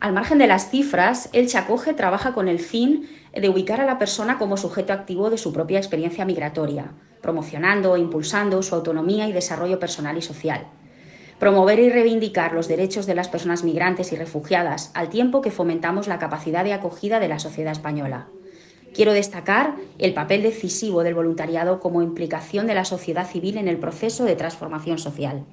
Al margen de las cifras, el Chacoge trabaja con el fin de ubicar a la persona como sujeto activo de su propia experiencia migratoria, promocionando e impulsando su autonomía y desarrollo personal y social. Promover y reivindicar los derechos de las personas migrantes y refugiadas al tiempo que fomentamos la capacidad de acogida de la sociedad española. Quiero destacar el papel decisivo del voluntariado como implicación de la sociedad civil en el proceso de transformación social.